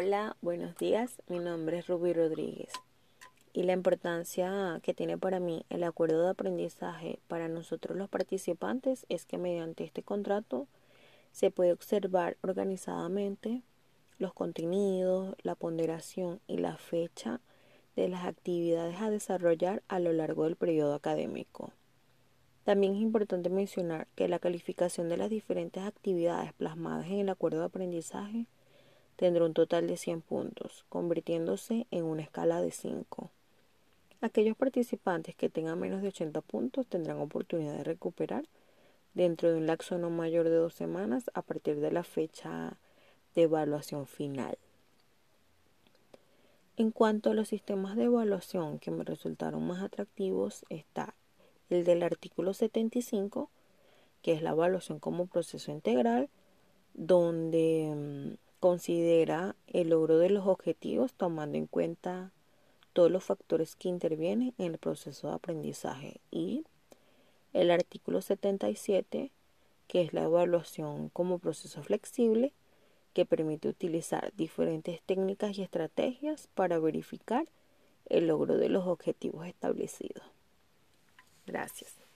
Hola, buenos días. Mi nombre es Rubí Rodríguez y la importancia que tiene para mí el acuerdo de aprendizaje para nosotros los participantes es que mediante este contrato se puede observar organizadamente los contenidos, la ponderación y la fecha de las actividades a desarrollar a lo largo del periodo académico. También es importante mencionar que la calificación de las diferentes actividades plasmadas en el acuerdo de aprendizaje tendrá un total de 100 puntos, convirtiéndose en una escala de 5. Aquellos participantes que tengan menos de 80 puntos tendrán oportunidad de recuperar dentro de un lapso no mayor de dos semanas a partir de la fecha de evaluación final. En cuanto a los sistemas de evaluación que me resultaron más atractivos, está el del artículo 75, que es la evaluación como proceso integral, donde mm, Considera el logro de los objetivos tomando en cuenta todos los factores que intervienen en el proceso de aprendizaje y el artículo 77 que es la evaluación como proceso flexible que permite utilizar diferentes técnicas y estrategias para verificar el logro de los objetivos establecidos. Gracias.